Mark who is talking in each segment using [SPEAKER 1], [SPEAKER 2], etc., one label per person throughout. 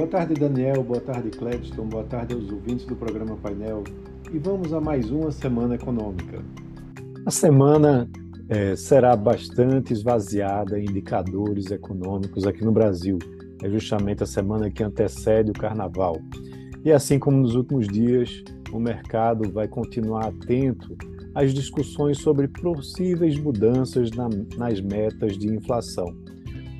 [SPEAKER 1] Boa tarde, Daniel. Boa tarde, Cledston. Boa tarde aos ouvintes do programa Painel. E vamos a mais uma semana econômica.
[SPEAKER 2] A semana é, será bastante esvaziada em indicadores econômicos aqui no Brasil. É justamente a semana que antecede o carnaval. E assim como nos últimos dias, o mercado vai continuar atento às discussões sobre possíveis mudanças na, nas metas de inflação.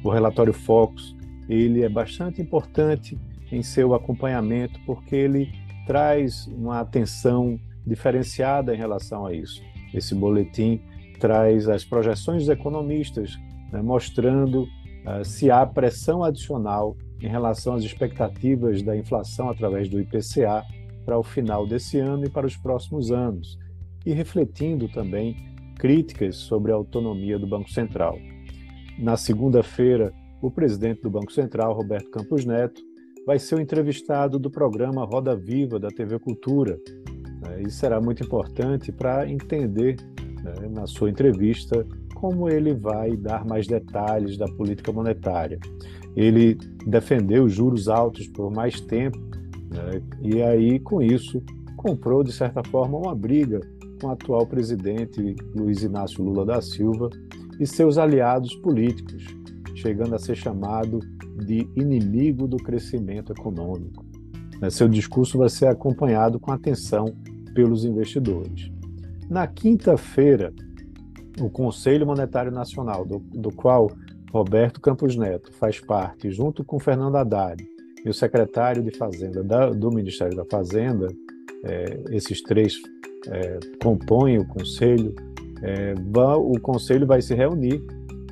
[SPEAKER 2] O relatório Focus ele é bastante importante em seu acompanhamento porque ele traz uma atenção diferenciada em relação a isso. Esse boletim traz as projeções dos economistas né, mostrando uh, se há pressão adicional em relação às expectativas da inflação através do IPCA para o final desse ano e para os próximos anos, e refletindo também críticas sobre a autonomia do Banco Central. Na segunda-feira, o presidente do Banco Central, Roberto Campos Neto, vai ser o entrevistado do programa Roda Viva da TV Cultura. Né? E será muito importante para entender, né, na sua entrevista, como ele vai dar mais detalhes da política monetária. Ele defendeu juros altos por mais tempo, né, e aí, com isso, comprou, de certa forma, uma briga com o atual presidente Luiz Inácio Lula da Silva e seus aliados políticos, chegando a ser chamado de inimigo do crescimento econômico. Né, seu discurso vai ser acompanhado com atenção pelos investidores. Na quinta-feira, o Conselho Monetário Nacional, do, do, qual Roberto Campos Neto faz parte, junto com Fernando Haddad e o secretário de Fazenda da, do Ministério da Fazenda, é, esses três é, compõem o Conselho, é, o Conselho vai se reunir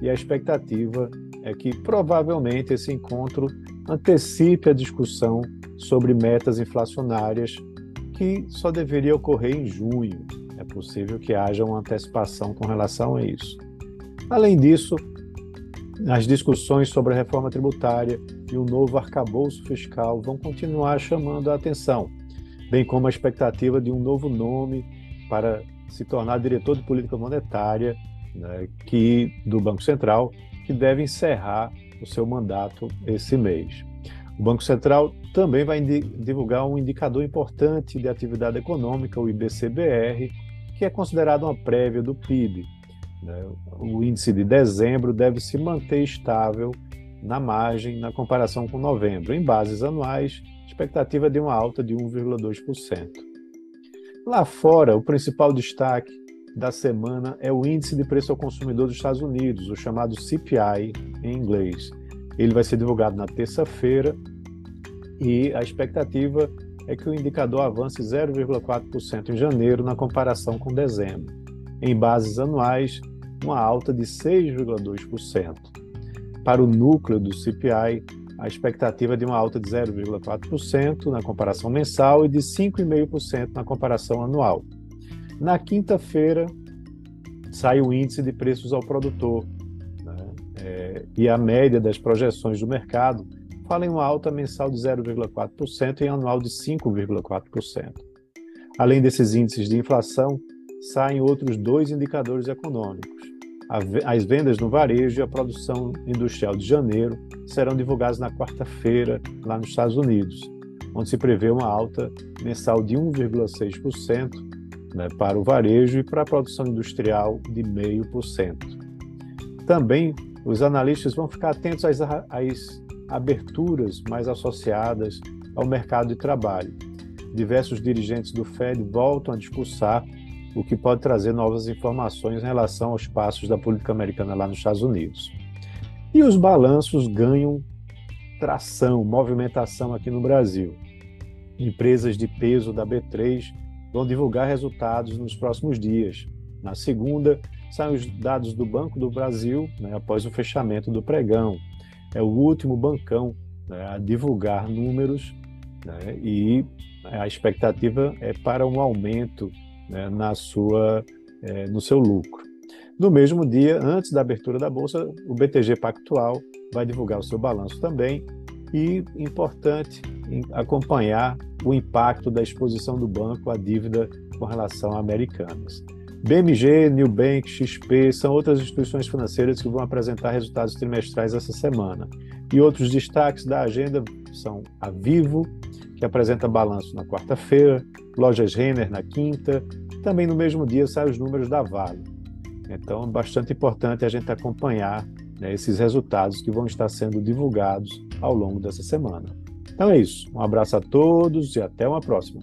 [SPEAKER 2] e a expectativa é que provavelmente esse encontro antecipe a discussão sobre metas inflacionárias que só deveria ocorrer em junho. É possível que haja uma antecipação com relação a isso. Além disso, as discussões sobre a reforma tributária e o novo arcabouço fiscal vão continuar chamando a atenção, bem como a expectativa de um novo nome para se tornar diretor de política monetária né, que do Banco Central, que deve encerrar o seu mandato esse mês. O Banco Central também vai divulgar um indicador importante de atividade econômica, o IBCBR, que é considerado uma prévia do PIB. Né? O índice de dezembro deve se manter estável na margem na comparação com novembro. Em bases anuais, expectativa de uma alta de 1,2%. Lá fora, o principal destaque da semana é o Índice de Preço ao Consumidor dos Estados Unidos, o chamado CPI em inglês. Ele vai ser divulgado na terça-feira e a expectativa é que o indicador avance 0,4% em janeiro na comparação com dezembro. Em bases anuais, uma alta de 6,2%. Para o núcleo do CPI, a expectativa é de uma alta de 0,4% na comparação mensal e de 5,5% na comparação anual. Na quinta-feira, sai o índice de preços ao produtor. Né? É, e a média das projeções do mercado fala em uma alta mensal de 0,4% e anual de 5,4%. Além desses índices de inflação, saem outros dois indicadores econômicos. As vendas no varejo e a produção industrial de janeiro serão divulgadas na quarta-feira, lá nos Estados Unidos, onde se prevê uma alta mensal de 1,6% né, para o varejo e para a produção industrial de 0,5%. Também os analistas vão ficar atentos às, às aberturas mais associadas ao mercado de trabalho. Diversos dirigentes do Fed voltam a discursar o que pode trazer novas informações em relação aos passos da política americana lá nos Estados Unidos. E os balanços ganham tração, movimentação aqui no Brasil. Empresas de peso da B3 vão divulgar resultados nos próximos dias. Na segunda, saem os dados do Banco do Brasil, né, após o fechamento do pregão. É o último bancão né, a divulgar números né, e a expectativa é para um aumento né, na sua, é, no seu lucro. No mesmo dia, antes da abertura da Bolsa, o BTG Pactual vai divulgar o seu balanço também e, importante, acompanhar o impacto da exposição do banco à dívida com relação a americanas. BMG, Newbank, XP são outras instituições financeiras que vão apresentar resultados trimestrais essa semana. E outros destaques da agenda são a Vivo, que apresenta balanço na quarta-feira, Lojas Renner na quinta, também no mesmo dia saem os números da Vale. Então, é bastante importante a gente acompanhar né, esses resultados que vão estar sendo divulgados ao longo dessa semana. Então é isso. Um abraço a todos e até uma próxima.